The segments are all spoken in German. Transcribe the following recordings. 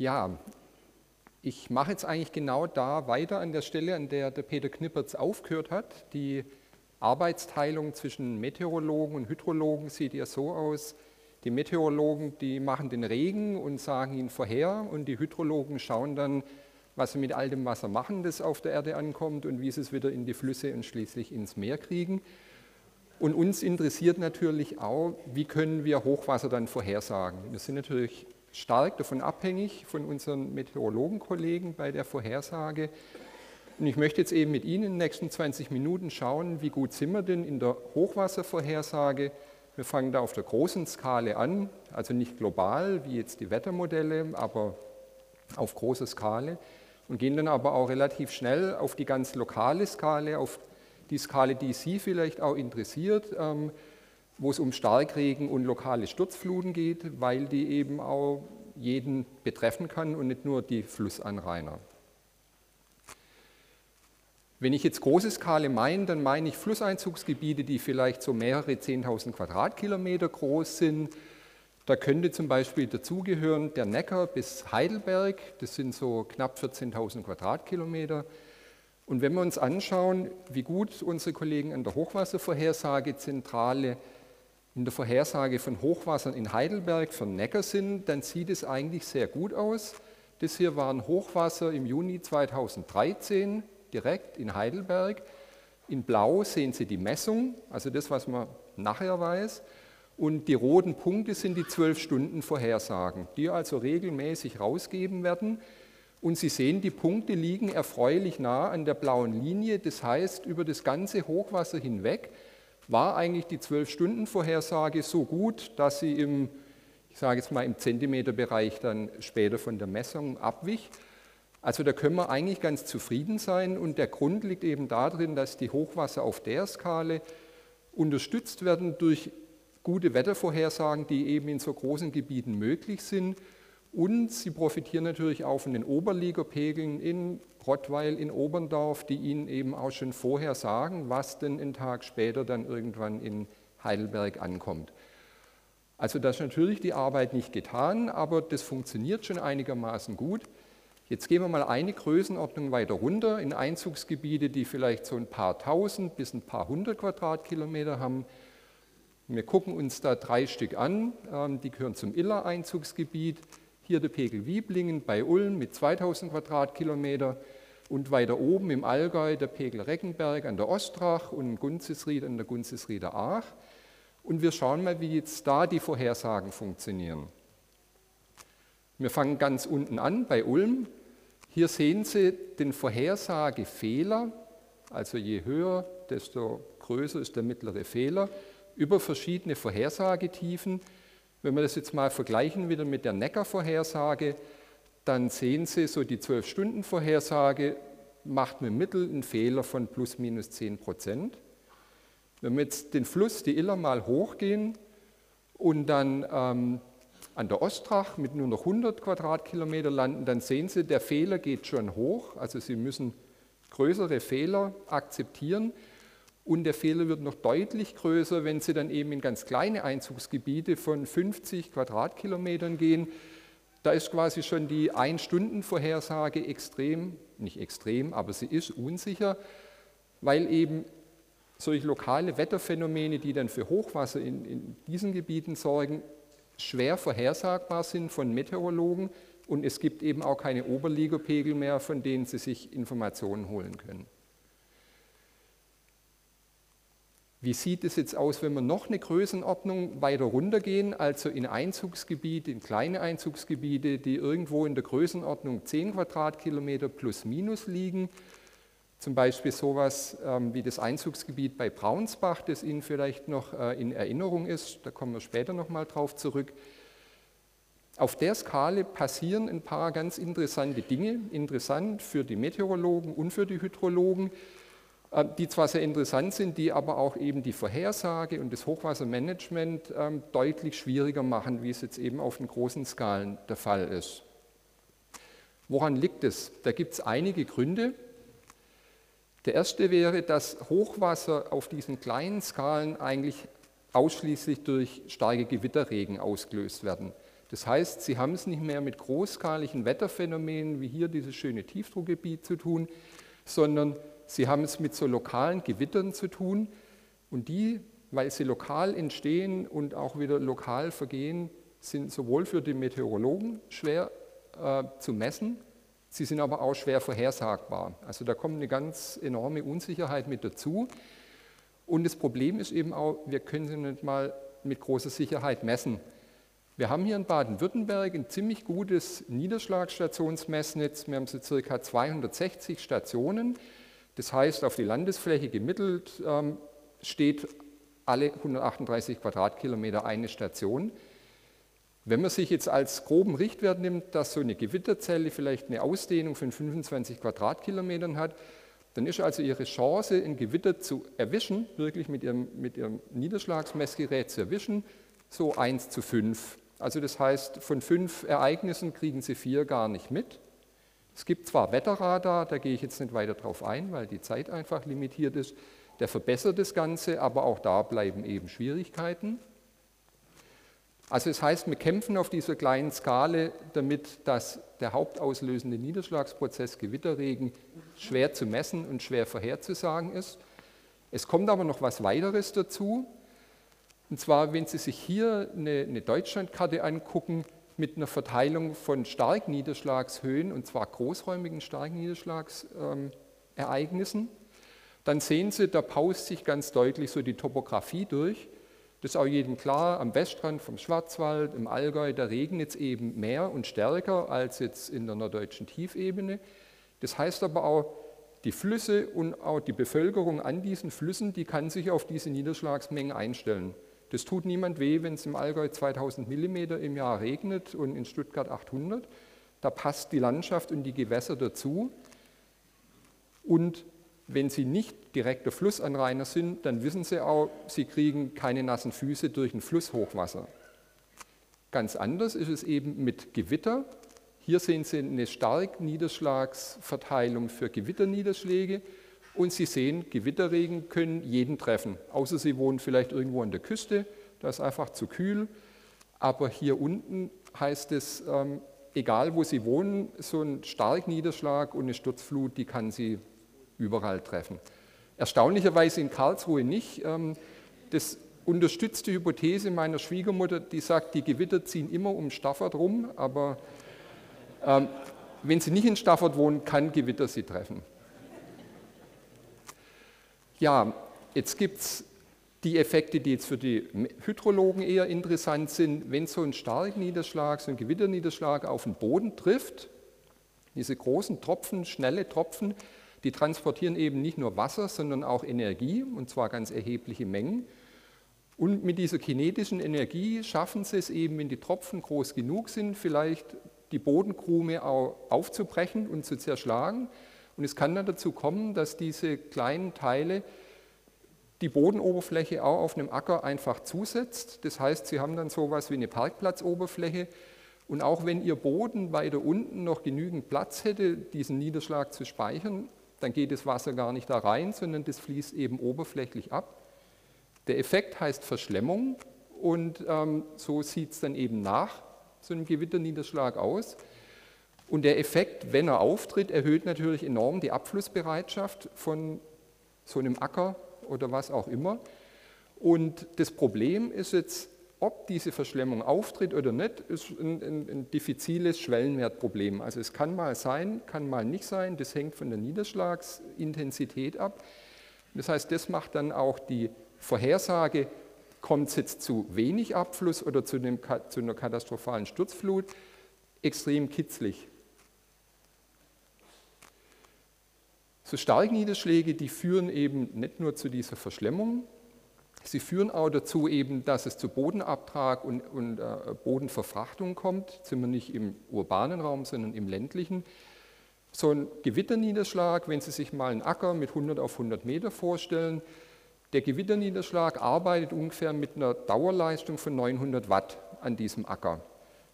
Ja, ich mache jetzt eigentlich genau da weiter an der Stelle, an der der Peter Knippertz aufgehört hat. Die Arbeitsteilung zwischen Meteorologen und Hydrologen sieht ja so aus, die Meteorologen, die machen den Regen und sagen ihn vorher und die Hydrologen schauen dann, was sie mit all dem Wasser machen, das auf der Erde ankommt und wie sie es wieder in die Flüsse und schließlich ins Meer kriegen. Und uns interessiert natürlich auch, wie können wir Hochwasser dann vorhersagen. Wir sind natürlich stark davon abhängig von unseren Meteorologenkollegen bei der Vorhersage. Und ich möchte jetzt eben mit Ihnen in den nächsten 20 Minuten schauen, wie gut sind wir denn in der Hochwasservorhersage. Wir fangen da auf der großen Skala an, also nicht global wie jetzt die Wettermodelle, aber auf großer Skala und gehen dann aber auch relativ schnell auf die ganz lokale Skala, auf die Skala, die Sie vielleicht auch interessiert, ähm, wo es um Starkregen und lokale Sturzfluten geht, weil die eben auch jeden betreffen kann und nicht nur die Flussanrainer. Wenn ich jetzt große Skala meine, dann meine ich Flusseinzugsgebiete, die vielleicht so mehrere 10.000 Quadratkilometer groß sind. Da könnte zum Beispiel dazugehören der Neckar bis Heidelberg, das sind so knapp 14.000 Quadratkilometer. Und wenn wir uns anschauen, wie gut unsere Kollegen an der Hochwasservorhersagezentrale in der Vorhersage von Hochwassern in Heidelberg für Neckar sind, dann sieht es eigentlich sehr gut aus. Das hier waren Hochwasser im Juni 2013 direkt in Heidelberg. In Blau sehen Sie die Messung, also das, was man nachher weiß. Und die roten Punkte sind die zwölf Stunden Vorhersagen, die also regelmäßig rausgeben werden. Und Sie sehen, die Punkte liegen erfreulich nah an der blauen Linie. Das heißt, über das ganze Hochwasser hinweg war eigentlich die zwölf Stunden Vorhersage so gut, dass sie im, ich sage jetzt mal im Zentimeterbereich dann später von der Messung abwich. Also da können wir eigentlich ganz zufrieden sein und der Grund liegt eben darin, dass die Hochwasser auf der Skala unterstützt werden durch gute Wettervorhersagen, die eben in so großen Gebieten möglich sind und sie profitieren natürlich auch von den Oberligerpegeln in Rottweil, in Oberndorf, die ihnen eben auch schon vorher sagen, was denn einen Tag später dann irgendwann in Heidelberg ankommt. Also da ist natürlich die Arbeit nicht getan, aber das funktioniert schon einigermaßen gut. Jetzt gehen wir mal eine Größenordnung weiter runter in Einzugsgebiete, die vielleicht so ein paar tausend bis ein paar hundert Quadratkilometer haben. Wir gucken uns da drei Stück an, ähm, die gehören zum Iller-Einzugsgebiet. Hier der Pegel Wieblingen bei Ulm mit 2000 Quadratkilometer und weiter oben im Allgäu der Pegel Reckenberg an der Ostrach und Gunzesried an der Gunzesrieder Aach. Und wir schauen mal, wie jetzt da die Vorhersagen funktionieren. Wir fangen ganz unten an bei Ulm. Hier sehen Sie den Vorhersagefehler, also je höher, desto größer ist der mittlere Fehler, über verschiedene Vorhersagetiefen. Wenn wir das jetzt mal vergleichen wieder mit der Neckar-Vorhersage, dann sehen Sie, so die 12-Stunden-Vorhersage macht mit Mittel einen Fehler von plus minus 10 Prozent. Wenn wir jetzt den Fluss, die Iller mal hochgehen und dann ähm, an der Ostrach mit nur noch 100 Quadratkilometer landen, dann sehen Sie, der Fehler geht schon hoch. Also Sie müssen größere Fehler akzeptieren. Und der Fehler wird noch deutlich größer, wenn Sie dann eben in ganz kleine Einzugsgebiete von 50 Quadratkilometern gehen. Da ist quasi schon die Ein-Stunden-Vorhersage extrem, nicht extrem, aber sie ist unsicher, weil eben solche lokale Wetterphänomene, die dann für Hochwasser in, in diesen Gebieten sorgen, schwer vorhersagbar sind von Meteorologen und es gibt eben auch keine Oberliegepegel mehr, von denen sie sich Informationen holen können. Wie sieht es jetzt aus, wenn wir noch eine Größenordnung weiter runtergehen, also in Einzugsgebiete, in kleine Einzugsgebiete, die irgendwo in der Größenordnung 10 Quadratkilometer plus minus liegen? Zum Beispiel sowas ähm, wie das Einzugsgebiet bei Braunsbach, das Ihnen vielleicht noch äh, in Erinnerung ist, da kommen wir später nochmal drauf zurück. Auf der Skala passieren ein paar ganz interessante Dinge, interessant für die Meteorologen und für die Hydrologen, die zwar sehr interessant sind, die aber auch eben die Vorhersage und das Hochwassermanagement ähm, deutlich schwieriger machen, wie es jetzt eben auf den großen Skalen der Fall ist. Woran liegt es? Da gibt es einige Gründe. Der erste wäre, dass Hochwasser auf diesen kleinen Skalen eigentlich ausschließlich durch starke Gewitterregen ausgelöst werden. Das heißt, Sie haben es nicht mehr mit großskaligen Wetterphänomenen wie hier dieses schöne Tiefdruckgebiet zu tun, sondern Sie haben es mit so lokalen Gewittern zu tun und die, weil sie lokal entstehen und auch wieder lokal vergehen, sind sowohl für die Meteorologen schwer äh, zu messen, sie sind aber auch schwer vorhersagbar. Also da kommt eine ganz enorme Unsicherheit mit dazu. Und das Problem ist eben auch, wir können sie nicht mal mit großer Sicherheit messen. Wir haben hier in Baden-Württemberg ein ziemlich gutes Niederschlagstationsmessnetz. Wir haben so circa 260 Stationen. Das heißt, auf die Landesfläche gemittelt ähm, steht alle 138 Quadratkilometer eine Station. Wenn man sich jetzt als groben Richtwert nimmt, dass so eine Gewitterzelle vielleicht eine Ausdehnung von 25 Quadratkilometern hat, dann ist also Ihre Chance, ein Gewitter zu erwischen, wirklich mit Ihrem, mit Ihrem Niederschlagsmessgerät zu erwischen, so 1 zu 5. Also das heißt, von fünf Ereignissen kriegen Sie vier gar nicht mit. Es gibt zwar Wetterradar, da gehe ich jetzt nicht weiter drauf ein, weil die Zeit einfach limitiert ist, der verbessert das Ganze, aber auch da bleiben eben Schwierigkeiten. Also das heißt, wir kämpfen auf dieser kleinen Skala damit, dass der hauptauslösende Niederschlagsprozess Gewitterregen schwer zu messen und schwer vorherzusagen ist. Es kommt aber noch was weiteres dazu. Und zwar, wenn Sie sich hier eine, eine Deutschlandkarte angucken mit einer Verteilung von Starkniederschlagshöhen, und zwar großräumigen Starkniederschlagsereignissen, dann sehen Sie, da paust sich ganz deutlich so die Topografie durch. Das ist auch jedem klar, am Weststrand vom Schwarzwald, im Allgäu, da regnet es eben mehr und stärker als jetzt in der norddeutschen Tiefebene. Das heißt aber auch, die Flüsse und auch die Bevölkerung an diesen Flüssen, die kann sich auf diese Niederschlagsmengen einstellen. Das tut niemand weh, wenn es im Allgäu 2000 mm im Jahr regnet und in Stuttgart 800. Da passt die Landschaft und die Gewässer dazu. Und wenn Sie nicht direkter Flussanrainer sind, dann wissen Sie auch, Sie kriegen keine nassen Füße durch ein Flusshochwasser. Ganz anders ist es eben mit Gewitter. Hier sehen Sie eine starke Niederschlagsverteilung für Gewitterniederschläge und Sie sehen, Gewitterregen können jeden treffen, außer Sie wohnen vielleicht irgendwo an der Küste, da ist einfach zu kühl. Aber hier unten heißt es, ähm, egal wo Sie wohnen, so ein Starkniederschlag und eine Sturzflut, die kann Sie überall treffen. Erstaunlicherweise in Karlsruhe nicht. Ähm, das unterstützt die Hypothese meiner Schwiegermutter, die sagt, die Gewitter ziehen immer um Stafford rum, aber ähm, wenn sie nicht in Stafford wohnen, kann Gewitter sie treffen. Ja, jetzt gibt es die Effekte, die jetzt für die Hydrologen eher interessant sind. Wenn so ein Starkniederschlag, so ein Gewitterniederschlag auf den Boden trifft, diese großen Tropfen, schnelle Tropfen, die transportieren eben nicht nur Wasser, sondern auch Energie, und zwar ganz erhebliche Mengen. Und mit dieser kinetischen Energie schaffen sie es eben, wenn die Tropfen groß genug sind, vielleicht die Bodenkrume auch aufzubrechen und zu zerschlagen. Und es kann dann dazu kommen, dass diese kleinen Teile die Bodenoberfläche auch auf einem Acker einfach zusetzt. Das heißt, sie haben dann so etwas wie eine Parkplatzoberfläche. Und auch wenn ihr Boden weiter unten noch genügend Platz hätte, diesen Niederschlag zu speichern, dann geht das Wasser gar nicht da rein, sondern das fließt eben oberflächlich ab. Der Effekt heißt Verschlemmung und ähm, so sieht es dann eben nach so einem Gewitterniederschlag aus. Und der Effekt, wenn er auftritt, erhöht natürlich enorm die Abflussbereitschaft von so einem Acker oder was auch immer. Und das Problem ist jetzt, ob diese Verschlemmung auftritt oder nicht, ist ein, ein, ein, diffiziles Schwellenwertproblem. Also es kann mal sein, kann mal nicht sein, das hängt von der Niederschlagsintensität ab. Das heißt, das macht dann auch die Vorhersage, kommt es jetzt zu wenig Abfluss oder zu, dem, zu einer katastrophalen Sturzflut, extrem kitzlig. So starke Niederschläge, die führen eben nicht nur zu dieser Verschlemmung, Sie führen auch dazu eben, dass es zu Bodenabtrag und, und äh, Bodenverfrachtung kommt. Jetzt sind wir nicht im urbanen Raum, sondern im ländlichen. So ein Gewitterniederschlag, wenn Sie sich mal einen Acker mit 100 auf 100 Meter vorstellen, der Gewitterniederschlag arbeitet ungefähr mit einer Dauerleistung von 900 Watt an diesem Acker.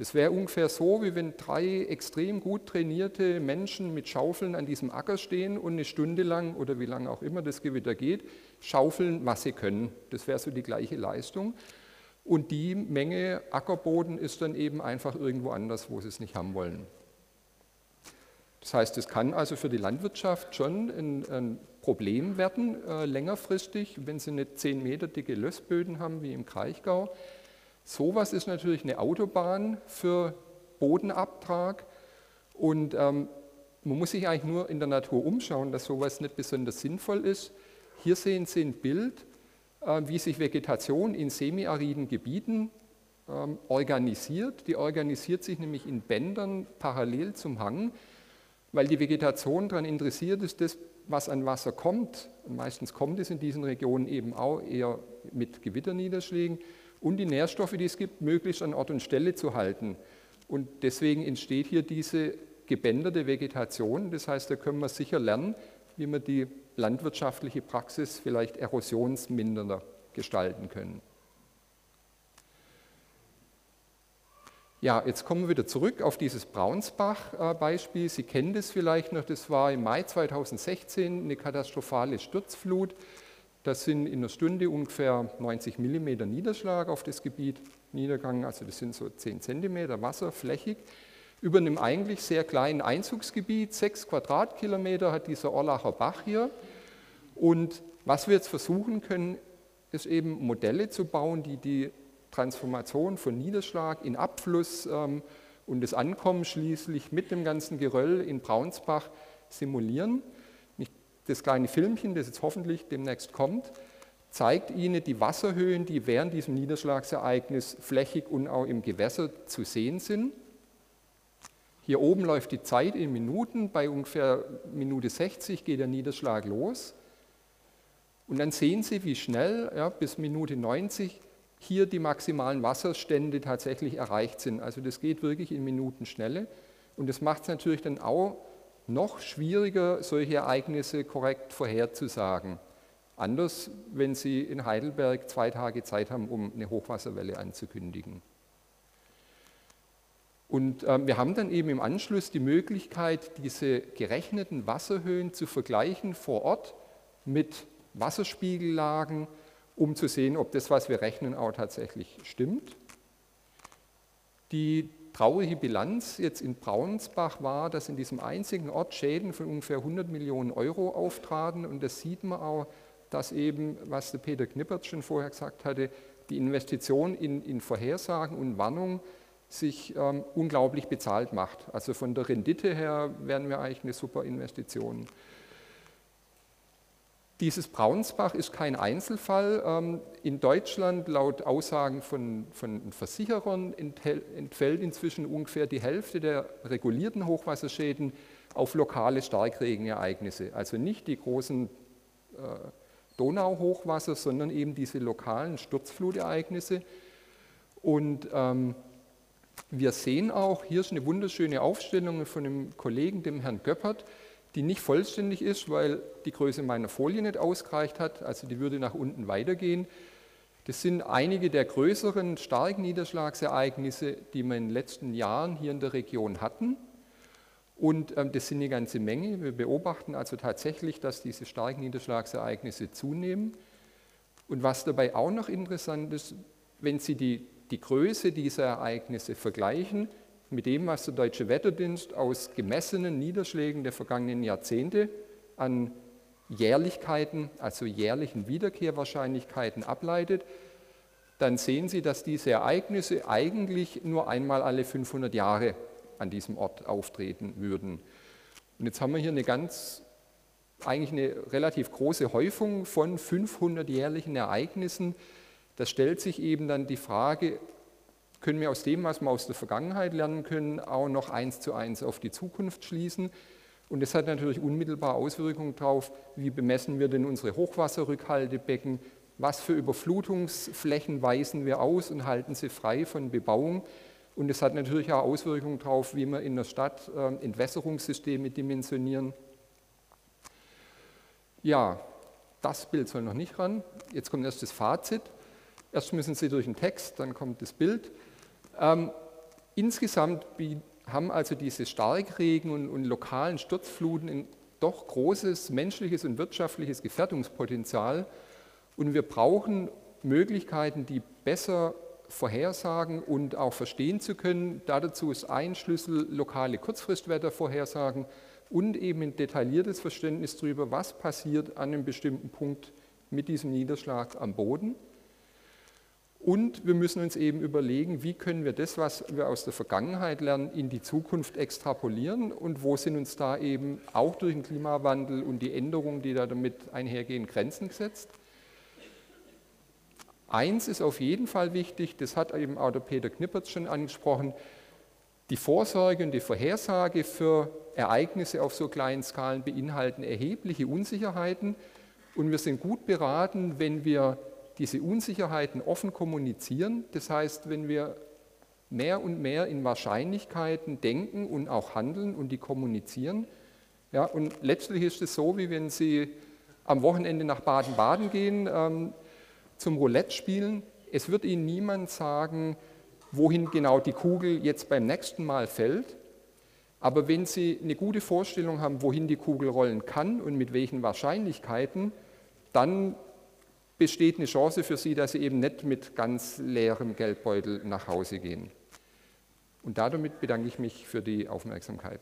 Das wäre ungefähr so, wie wenn drei extrem gut trainierte Menschen mit Schaufeln an diesem Acker stehen und eine Stunde lang oder wie lange auch immer das Gewitter geht, schaufeln, was sie können. Das wäre so die gleiche Leistung. Und die Menge Ackerboden ist dann eben einfach irgendwo anders, wo sie es nicht haben wollen. Das heißt, es kann also für die Landwirtschaft schon ein, ein Problem werden, äh, längerfristig, wenn sie nicht 10 Meter dicke Lössböden haben wie im Kraichgau. Sowas ist natürlich eine Autobahn für Bodenabtrag und ähm, man muss sich eigentlich nur in der Natur umschauen, dass sowas nicht besonders sinnvoll ist. Hier sehen Sie ein Bild, äh, wie sich Vegetation in semiariden Gebieten ähm, organisiert. Die organisiert sich nämlich in Bändern parallel zum Hang, weil die Vegetation daran interessiert ist, das, was an Wasser kommt. Meistens kommt es in diesen Regionen eben auch eher mit Gewitterniederschlägen und die Nährstoffe, die es gibt, möglichst an Ort und Stelle zu halten. Und deswegen entsteht hier diese gebänderte Vegetation. Das heißt, da können wir sicher lernen, wie wir die landwirtschaftliche Praxis vielleicht erosionsmindernder gestalten können. Ja, jetzt kommen wir wieder zurück auf dieses Braunsbach-Beispiel. Sie kennen das vielleicht noch, das war im Mai 2016 eine katastrophale Sturzflut. Das sind in einer Stunde ungefähr 90 mm Niederschlag auf das Gebiet niedergegangen, also das sind so 10 cm Wasser flächig. Über einem eigentlich sehr kleinen Einzugsgebiet, 6 Quadratkilometer hat dieser Orlacher Bach hier. Und was wir jetzt versuchen können, ist eben Modelle zu bauen, die die Transformation von Niederschlag in Abfluss ähm, und das Ankommen schließlich mit dem ganzen Geröll in Braunsbach simulieren. Das kleine Filmchen, das jetzt hoffentlich demnächst kommt, zeigt Ihnen die Wasserhöhen, die während diesem Niederschlagsereignis flächig und auch im Gewässer zu sehen sind. Hier oben läuft die Zeit in Minuten, bei ungefähr Minute 60 geht der Niederschlag los. Und dann sehen Sie, wie schnell ja, bis Minute 90 hier die maximalen Wasserstände tatsächlich erreicht sind. Also das geht wirklich in Minutenschnelle. Und das macht es natürlich dann auch noch schwieriger, solche Ereignisse korrekt vorherzusagen. Anders, wenn Sie in Heidelberg zwei Tage Zeit haben, um eine Hochwasserwelle anzukündigen. Und äh, wir haben dann eben im Anschluss die Möglichkeit, diese gerechneten Wasserhöhen zu vergleichen vor Ort mit Wasserspiegellagen, um zu sehen, ob das, was wir rechnen, auch tatsächlich stimmt. Die traurige Bilanz jetzt in Braunsbach war, dass in diesem einzigen Ort Schäden von ungefähr 100 Millionen Euro auftraten. Und das sieht man auch, dass eben, was der Peter Knippert schon vorher gesagt hatte, die Investition in, in Vorhersagen und Warnung sich ähm, unglaublich bezahlt macht. Also von der Rendite her wären wir eigentlich eine super Investition. Dieses Braunsbach ist kein Einzelfall. Ähm, in Deutschland, laut Aussagen von, von Versicherern, entfällt inzwischen ungefähr die Hälfte der regulierten Hochwasserschäden auf lokale Starkregenereignisse. Also nicht die großen äh, Donauhochwasser, sondern eben diese lokalen Sturzflutereignisse. Und ähm, wir sehen auch, hier ist eine wunderschöne Aufstellung von einem Kollegen, dem Herrn Göppert, die nicht vollständig ist, weil die Größe meiner Folie nicht ausgereicht hat, also die würde nach unten weitergehen. Das sind einige der größeren starken Niederschlagsereignisse, die wir in den letzten Jahren hier in der Region hatten. Und ähm, das sind eine ganze Menge. Wir beobachten also tatsächlich, dass diese starken Niederschlagsereignisse zunehmen. Und was dabei auch noch interessant ist, wenn Sie die, die Größe dieser Ereignisse vergleichen, mit dem, was der Deutsche Wetterdienst aus gemessenen Niederschlägen der vergangenen Jahrzehnte an Jährlichkeiten, also jährlichen Wiederkehrwahrscheinlichkeiten ableitet, dann sehen Sie, dass diese Ereignisse eigentlich nur einmal alle 500 Jahre an diesem Ort auftreten würden. Und jetzt haben wir hier eine ganz, eigentlich eine relativ große Häufung von 500 jährlichen Ereignissen. Da stellt sich eben dann die Frage, können wir aus dem, was wir aus der Vergangenheit lernen können, auch noch eins zu eins auf die Zukunft schließen. Und das hat natürlich unmittelbar Auswirkungen darauf, wie bemessen wir denn unsere Hochwasserrückhaltebecken, was für Überflutungsflächen weisen wir aus und halten sie frei von Bebauung. Und es hat natürlich auch Auswirkungen darauf, wie wir in der Stadt äh, Entwässerungssysteme dimensionieren. Ja, das Bild soll noch nicht ran. Jetzt kommt erst das Fazit. Erst müssen Sie durch den Text, dann kommt das Bild. Ähm, insgesamt haben also diese Starkregen und, und lokalen Sturzfluten ein doch großes menschliches und wirtschaftliches Gefährdungspotenzial und wir brauchen Möglichkeiten, die besser vorhersagen und auch verstehen zu können. Dazu ist ein Schlüssel lokale Kurzfristwettervorhersagen und eben ein detailliertes Verständnis darüber, was passiert an einem bestimmten Punkt mit diesem Niederschlag am Boden. Und wir müssen uns eben überlegen, wie können wir das, was wir aus der Vergangenheit lernen, in die Zukunft extrapolieren und wo sind uns da eben auch durch den Klimawandel und die Änderungen, die da damit einhergehen, Grenzen gesetzt. Eins ist auf jeden Fall wichtig, das hat eben auch der Peter Knippertz schon angesprochen, die Vorsorge und die Vorhersage für Ereignisse auf so kleinen Skalen beinhalten erhebliche Unsicherheiten und wir sind gut beraten, wenn wir diese Unsicherheiten offen kommunizieren. Das heißt, wenn wir mehr und mehr in Wahrscheinlichkeiten denken und auch handeln und die kommunizieren. Ja, und letztlich ist es so, wie wenn Sie am Wochenende nach Baden-Baden gehen ähm, zum Roulette spielen. Es wird Ihnen niemand sagen, wohin genau die Kugel jetzt beim nächsten Mal fällt. Aber wenn Sie eine gute Vorstellung haben, wohin die Kugel rollen kann und mit welchen Wahrscheinlichkeiten, dann besteht eine Chance für Sie, dass Sie eben nicht mit ganz leerem Geldbeutel nach Hause gehen. Und damit bedanke ich mich für die Aufmerksamkeit.